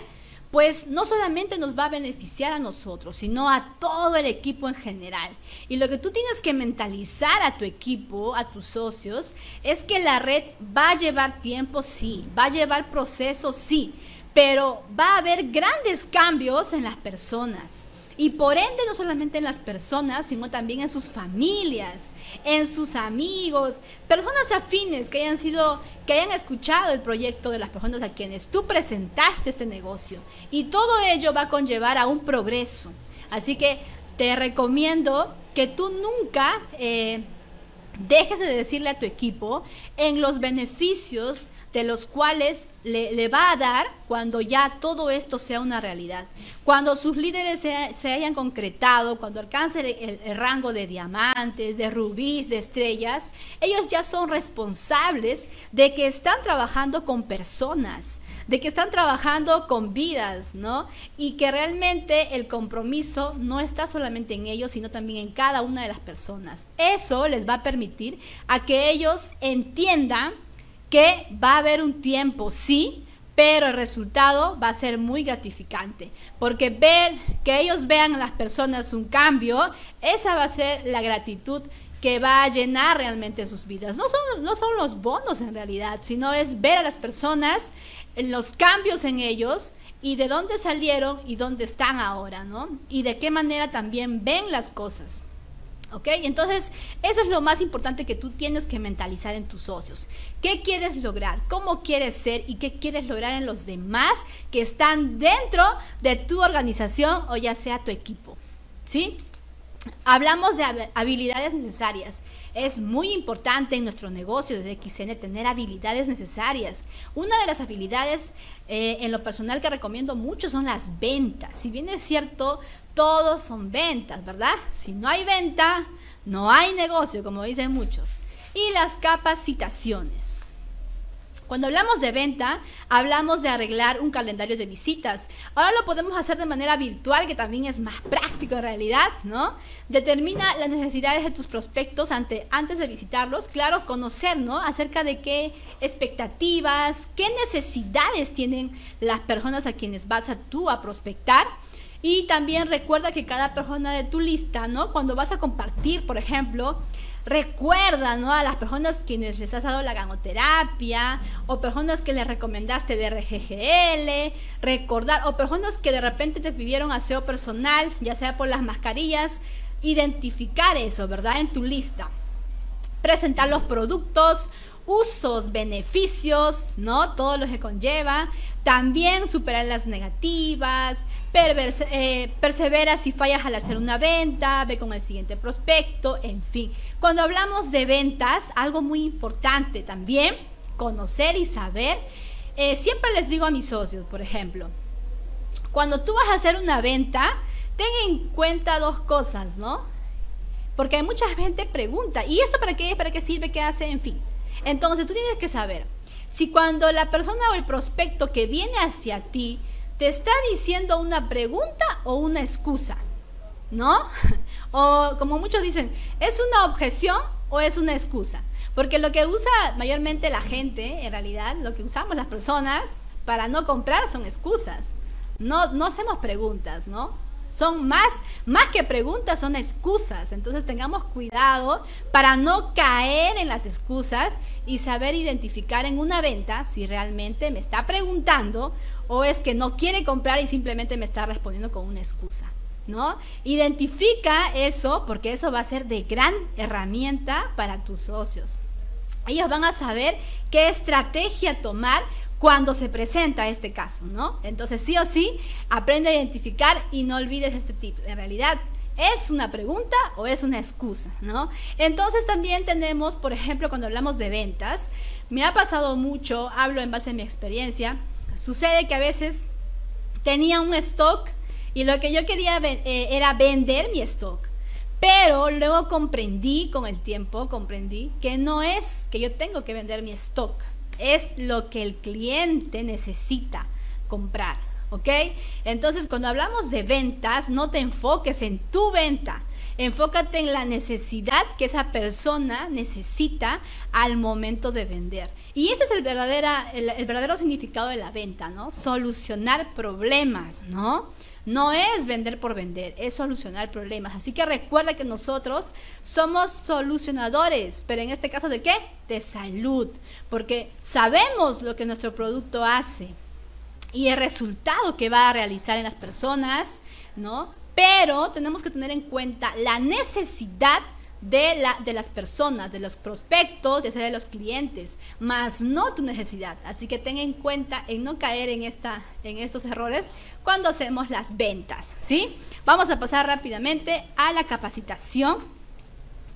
pues no solamente nos va a beneficiar a nosotros, sino a todo el equipo en general. Y lo que tú tienes que mentalizar a tu equipo, a tus socios, es que la red va a llevar tiempo, sí, va a llevar procesos, sí, pero va a haber grandes cambios en las personas. Y por ende, no solamente en las personas, sino también en sus familias, en sus amigos, personas afines que hayan sido, que hayan escuchado el proyecto de las personas a quienes tú presentaste este negocio. Y todo ello va a conllevar a un progreso. Así que te recomiendo que tú nunca eh, dejes de decirle a tu equipo en los beneficios de los cuales le, va a dar cuando ya todo esto sea una realidad. Cuando sus líderes se, hayan concretado, cuando alcancen el, rango de diamantes, de rubíes, de estrellas, ellos ya son responsables de que están trabajando con personas, de que están trabajando con vidas, ¿no? Y que realmente el compromiso no está solamente en ellos, sino también en cada una de las personas. Eso les va a permitir a que ellos entiendan que va a haber un tiempo, sí, pero el resultado va a ser muy gratificante, porque ver que ellos vean en las personas un cambio, esa va a ser la gratitud que va a llenar realmente sus vidas. No son, no son los bonos en realidad, sino es ver a las personas, los cambios en ellos y de dónde salieron y dónde están ahora, ¿no? Y de qué manera también ven las cosas. ¿Ok? Entonces, eso es lo más importante que tú tienes que mentalizar en tus socios. ¿Qué quieres lograr? ¿Cómo quieres ser? ¿Y qué quieres lograr en los demás que están dentro de tu organización o ya sea tu equipo? ¿Sí? Hablamos de habilidades necesarias. Es muy importante en nuestro negocio de XN tener habilidades necesarias. Una de las habilidades eh, en lo personal que recomiendo mucho son las ventas. Si bien es cierto, todos son ventas, ¿verdad? Si no hay venta, no hay negocio, como dicen muchos. Y las capacitaciones. Cuando hablamos de venta, hablamos de arreglar un calendario de visitas. Ahora lo podemos hacer de manera virtual, que también es más práctico en realidad, ¿no? Determina las necesidades de tus prospectos ante, antes de visitarlos. Claro, conocer, ¿no? Acerca de qué expectativas, qué necesidades tienen las personas a quienes vas a tú a prospectar. Y también recuerda que cada persona de tu lista, ¿no? Cuando vas a compartir, por ejemplo, recuerda ¿no? a las personas quienes les has dado la ganoterapia o personas que les recomendaste el RGGL, recordar o personas que de repente te pidieron aseo personal, ya sea por las mascarillas, identificar eso, ¿verdad? En tu lista. Presentar los productos, usos, beneficios, ¿no? Todo lo que conlleva. También superar las negativas, eh, persevera si fallas al hacer una venta, ve con el siguiente prospecto, en fin. Cuando hablamos de ventas, algo muy importante también, conocer y saber. Eh, siempre les digo a mis socios, por ejemplo, cuando tú vas a hacer una venta, ten en cuenta dos cosas, ¿no? Porque hay mucha gente pregunta, ¿y esto para qué? ¿Para qué sirve? ¿Qué hace? En fin. Entonces tú tienes que saber si cuando la persona o el prospecto que viene hacia ti te está diciendo una pregunta o una excusa, ¿no? (laughs) O como muchos dicen, ¿es una objeción o es una excusa? Porque lo que usa mayormente la gente, en realidad, lo que usamos las personas para no comprar son excusas. No, no hacemos preguntas, ¿no? Son más, más que preguntas, son excusas. Entonces tengamos cuidado para no caer en las excusas y saber identificar en una venta si realmente me está preguntando o es que no quiere comprar y simplemente me está respondiendo con una excusa. ¿No? Identifica eso porque eso va a ser de gran herramienta para tus socios. Ellos van a saber qué estrategia tomar cuando se presenta este caso, ¿no? Entonces, sí o sí, aprende a identificar y no olvides este tipo. En realidad, ¿es una pregunta o es una excusa, ¿no? Entonces, también tenemos, por ejemplo, cuando hablamos de ventas, me ha pasado mucho, hablo en base a mi experiencia, Sucede que a veces tenía un stock y lo que yo quería eh, era vender mi stock. Pero luego comprendí con el tiempo, comprendí que no es que yo tengo que vender mi stock, es lo que el cliente necesita comprar, ¿ok? Entonces cuando hablamos de ventas, no te enfoques en tu venta, Enfócate en la necesidad que esa persona necesita al momento de vender. Y ese es el, verdadera, el, verdadero significado de la venta, ¿no? Solucionar problemas, ¿no? No es vender por vender, es solucionar problemas. Así que recuerda que nosotros somos solucionadores, pero en este caso de qué? De salud, porque sabemos lo que nuestro producto hace y el resultado que va a realizar en las personas, ¿no? pero tenemos que tener en cuenta la necesidad de, la, de las personas, de los prospectos, ya sea de los clientes, más no tu necesidad. Así que ten en cuenta en no caer en, esta, en estos errores cuando hacemos las ventas, ¿sí? Vamos a pasar rápidamente a la capacitación,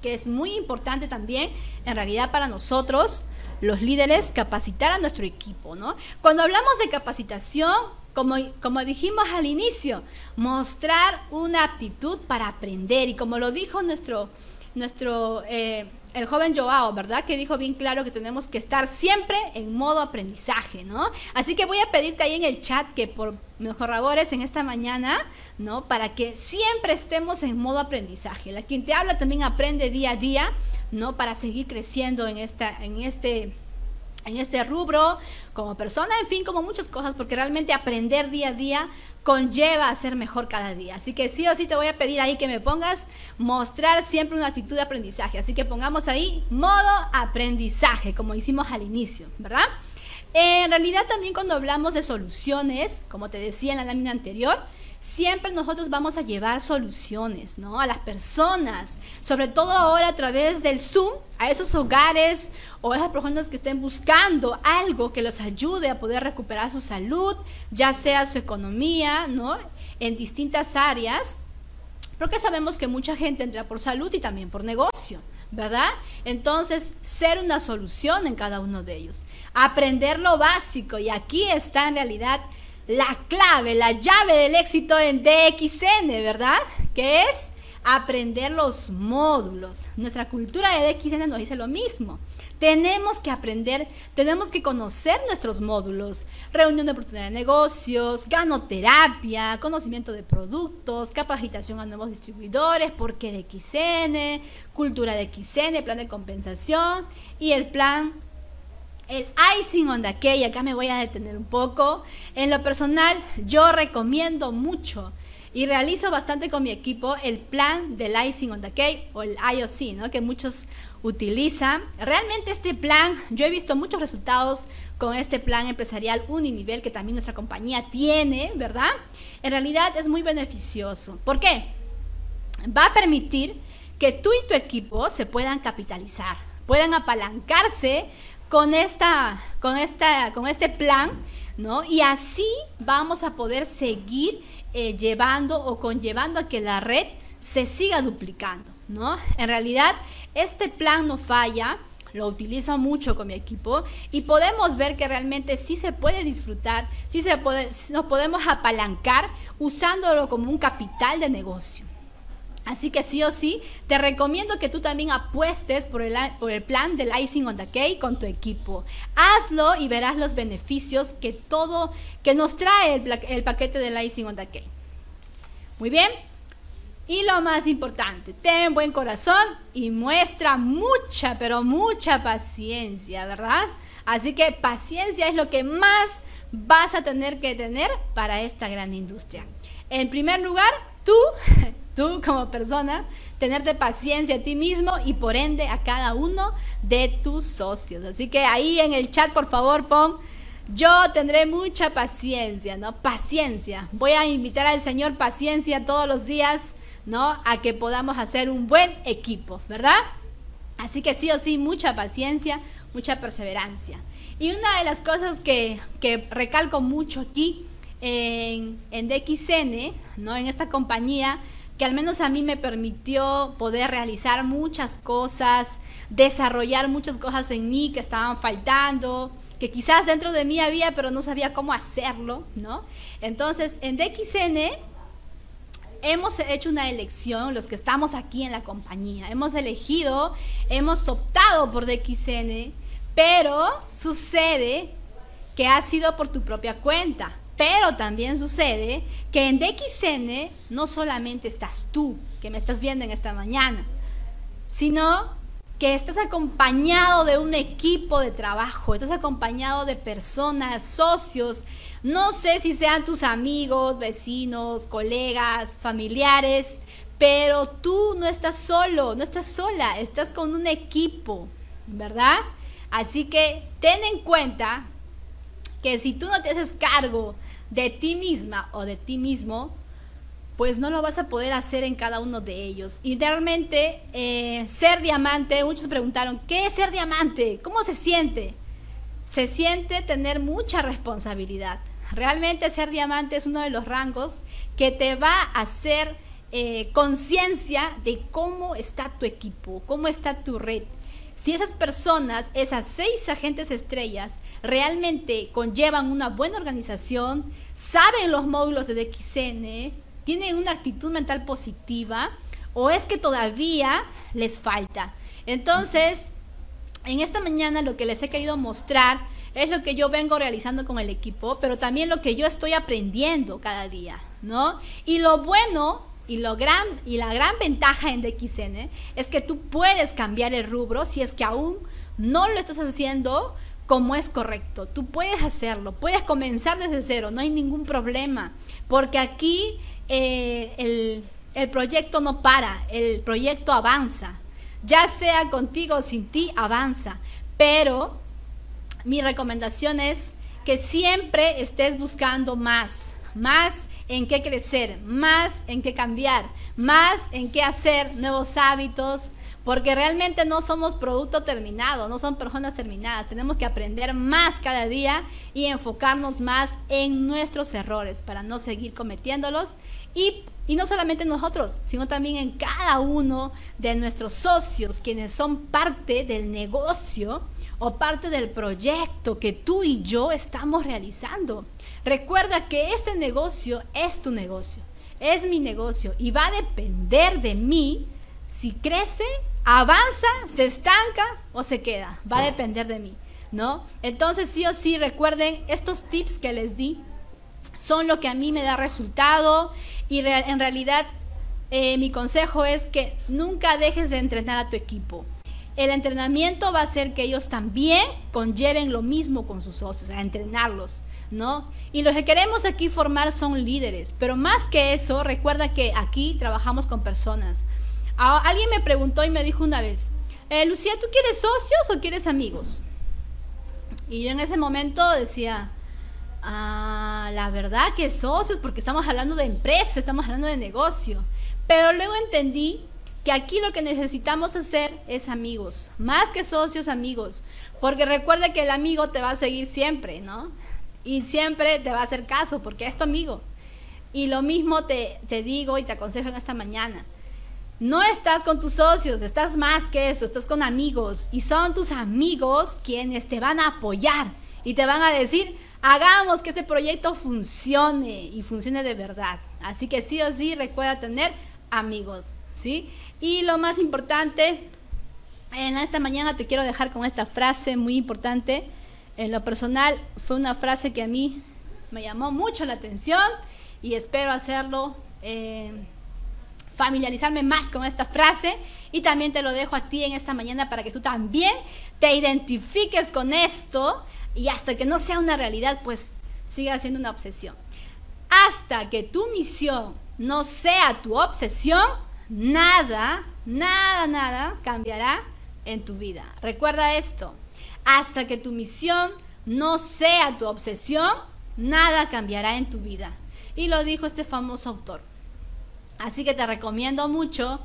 que es muy importante también, en realidad para nosotros, los líderes, capacitar a nuestro equipo, ¿no? Cuando hablamos de capacitación, como, como, dijimos al inicio, mostrar una aptitud para aprender. Y como lo dijo nuestro nuestro, eh, el joven Joao, ¿verdad? Que dijo bien claro que tenemos que estar siempre en modo aprendizaje, ¿no? Así que voy a pedirte ahí en el chat que por mejorradores en esta mañana, ¿no? Para que siempre estemos en modo aprendizaje. La quien te habla también aprende día a día, ¿no? Para seguir creciendo en, esta, en este en este rubro, como persona, en fin, como muchas cosas, porque realmente aprender día a día conlleva a ser mejor cada día. Así que sí o sí te voy a pedir ahí que me pongas mostrar siempre una actitud de aprendizaje. Así que pongamos ahí modo aprendizaje, como hicimos al inicio, ¿verdad? En realidad también cuando hablamos de soluciones, como te decía en la lámina anterior, siempre nosotros vamos a llevar soluciones, ¿no? A las personas, sobre todo ahora a través del Zoom, a esos hogares o a esas personas que estén buscando algo que los ayude a poder recuperar su salud, ya sea su economía, ¿no? En distintas áreas, porque sabemos que mucha gente entra por salud y también por negocio. ¿verdad? Entonces, ser una solución en cada uno de ellos. Aprender lo básico, y aquí está en realidad la clave, la llave del éxito en DXN, ¿verdad? Que es aprender los módulos. Nuestra cultura de DXN nos dice lo mismo. Tenemos que aprender, tenemos que conocer nuestros módulos. Reunión de oportunidad de negocios, ganoterapia, conocimiento de productos, capacitación a nuevos distribuidores, por qué DXN, cultura de XN, plan de compensación y el plan el icing on the cake, acá me voy a detener un poco. En lo personal, yo recomiendo mucho y realizo bastante con mi equipo el plan del icing on the cake o el IOC, ¿no? que muchos utilizan. Realmente este plan, yo he visto muchos resultados con este plan empresarial uninivel que también nuestra compañía tiene, ¿verdad? En realidad es muy beneficioso. ¿Por qué? Va a permitir que tú y tu equipo se puedan capitalizar, puedan apalancarse con, esta, con, esta, con este plan, ¿no? Y así vamos a poder seguir eh, llevando o conllevando a que la red se siga duplicando, ¿no? En realidad, este plan no falla, lo utilizo mucho con mi equipo y podemos ver que realmente sí se puede disfrutar, sí se puede, nos podemos apalancar usándolo como un capital de negocio. Así que sí o sí, te recomiendo que tú también apuestes por el, por el plan del icing on the cake con tu equipo. Hazlo y verás los beneficios que todo, que nos trae el, el paquete del icing on the cake. Muy bien. Y lo más importante, ten buen corazón y muestra mucha, pero mucha paciencia, ¿verdad? Así que paciencia es lo que más vas a tener que tener para esta gran industria. En primer lugar, tú (laughs) tú como persona, tenerte paciencia a ti mismo y por ende a cada uno de tus socios. Así que ahí en el chat, por favor, pon, yo tendré mucha paciencia, ¿no? Paciencia. Voy a invitar al Señor paciencia todos los días, ¿no? A que podamos hacer un buen equipo, ¿verdad? Así que sí o sí, mucha paciencia, mucha perseverancia. Y una de las cosas que, que recalco mucho aquí en, en DXN, ¿no? En esta compañía, que al menos a mí me permitió poder realizar muchas cosas, desarrollar muchas cosas en mí que estaban faltando, que quizás dentro de mí había, pero no sabía cómo hacerlo, ¿no? Entonces, en DXN hemos hecho una elección, los que estamos aquí en la compañía, hemos elegido, hemos optado por DXN, pero sucede que ha sido por tu propia cuenta. Pero también sucede que en DXN no solamente estás tú, que me estás viendo en esta mañana, sino que estás acompañado de un equipo de trabajo, estás acompañado de personas, socios, no sé si sean tus amigos, vecinos, colegas, familiares, pero tú no estás solo, no estás sola, estás con un equipo, ¿verdad? Así que ten en cuenta que si tú no te haces cargo de ti misma o de ti mismo, pues no lo vas a poder hacer en cada uno de ellos. Y realmente eh, ser diamante, muchos preguntaron, ¿qué es ser diamante? ¿Cómo se siente? Se siente tener mucha responsabilidad. Realmente ser diamante es uno de los rangos que te va a hacer eh, conciencia de cómo está tu equipo, cómo está tu red. Si esas personas, esas seis agentes estrellas, realmente conllevan una buena organización, saben los módulos de DXN, tienen una actitud mental positiva o es que todavía les falta. Entonces, en esta mañana lo que les he querido mostrar es lo que yo vengo realizando con el equipo, pero también lo que yo estoy aprendiendo cada día, ¿no? Y lo bueno y, lo gran, y la gran ventaja en DXN es que tú puedes cambiar el rubro si es que aún no lo estás haciendo como es correcto. Tú puedes hacerlo, puedes comenzar desde cero, no hay ningún problema, porque aquí eh, el, proyecto no para, el proyecto avanza. Ya sea contigo o sin ti, avanza. Pero mi recomendación es que siempre estés buscando más, más en qué crecer, más en qué cambiar, más en qué hacer nuevos hábitos, porque realmente no somos producto terminado, no son personas terminadas. Tenemos que aprender más cada día y enfocarnos más en nuestros errores para no seguir cometiéndolos y, no solamente nosotros, sino también en cada uno de nuestros socios, quienes son parte del negocio o parte del proyecto que tú y yo estamos realizando. Recuerda que este negocio es tu negocio, es mi negocio y va a depender de mí si crece, avanza, se estanca o se queda. Va a depender de mí, ¿no? Entonces sí o sí recuerden estos tips que les di son lo que a mí me da resultado y en realidad eh, mi consejo es que nunca dejes de entrenar a tu equipo. El entrenamiento va a hacer que ellos también conlleven lo mismo con sus socios, a entrenarlos, ¿no? Y lo que queremos aquí formar son líderes, pero más que eso, recuerda que aquí trabajamos con personas. alguien me preguntó y me dijo una vez, eh, Lucía, ¿tú quieres socios o quieres amigos? Y yo en ese momento decía, Ah, la verdad que socios, porque estamos hablando de empresa, estamos hablando de negocio. Pero luego entendí que aquí lo que necesitamos hacer es amigos, más que socios, amigos. Porque recuerda que el amigo te va a seguir siempre, ¿no? Y siempre te va a hacer caso, porque es tu amigo. Y lo mismo te, te digo y te aconsejo en esta mañana. No estás con tus socios, estás más que eso, estás con amigos. Y son tus amigos quienes te van a apoyar y te van a decir, hagamos que ese proyecto funcione y funcione de verdad. Así que sí o sí recuerda tener amigos, ¿sí? Y lo más importante, en esta mañana te quiero dejar con esta frase muy importante. En lo personal fue una frase que a mí me llamó mucho la atención y espero hacerlo, eh, familiarizarme más con esta frase y también te lo dejo a ti en esta mañana para que tú también te identifiques con esto y hasta que no sea una realidad, pues siga siendo una obsesión. Hasta que tu misión no sea tu obsesión, nada, nada, nada cambiará en tu vida. Recuerda esto, hasta que tu misión no sea tu obsesión, nada cambiará en tu vida. Y lo dijo este famoso autor. Así que te recomiendo mucho.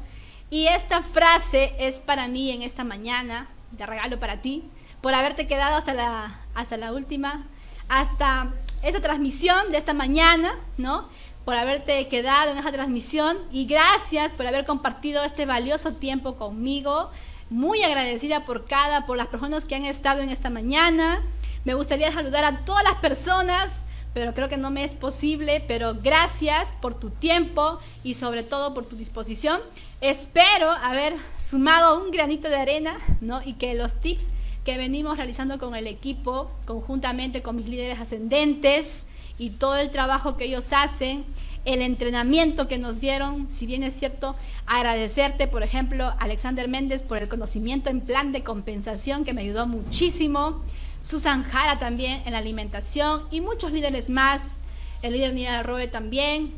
Y esta frase es para mí en esta mañana, de regalo para ti, por haberte quedado hasta la hasta la última, hasta esa transmisión de esta mañana, ¿no? Por haberte quedado en esa transmisión y gracias por haber compartido este valioso tiempo conmigo. Muy agradecida por cada, por las personas que han estado en esta mañana. Me gustaría saludar a todas las personas, pero creo que no me es posible. Pero gracias por tu tiempo y sobre todo por tu disposición. Espero haber sumado un granito de arena, ¿no? Y que los tips que venimos realizando con el equipo, conjuntamente con mis líderes ascendentes y todo el trabajo que ellos hacen, el entrenamiento que nos dieron, si bien es cierto, agradecerte, por ejemplo, Alexander Méndez por el conocimiento en plan de compensación que me ayudó muchísimo, Susan Jara también en la alimentación y muchos líderes más, el líder Nina Roe también,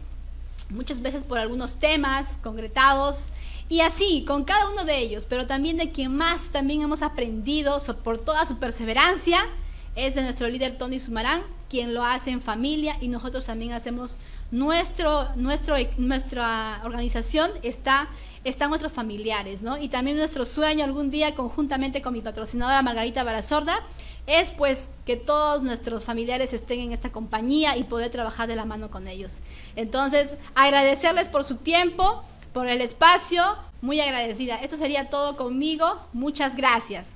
muchas veces por algunos temas concretados y así, con cada uno de ellos, pero también de quien más también hemos aprendido por toda su perseverancia, es de nuestro líder Tony Sumarán, quien lo hace en familia y nosotros también hacemos nuestro, nuestro, nuestra organización está están nuestros familiares, ¿no? Y también nuestro sueño algún día conjuntamente con mi patrocinadora Margarita Barazorda es pues que todos nuestros familiares estén en esta compañía y poder trabajar de la mano con ellos. Entonces, agradecerles por su tiempo, por el espacio, muy agradecida. Esto sería todo conmigo. Muchas gracias.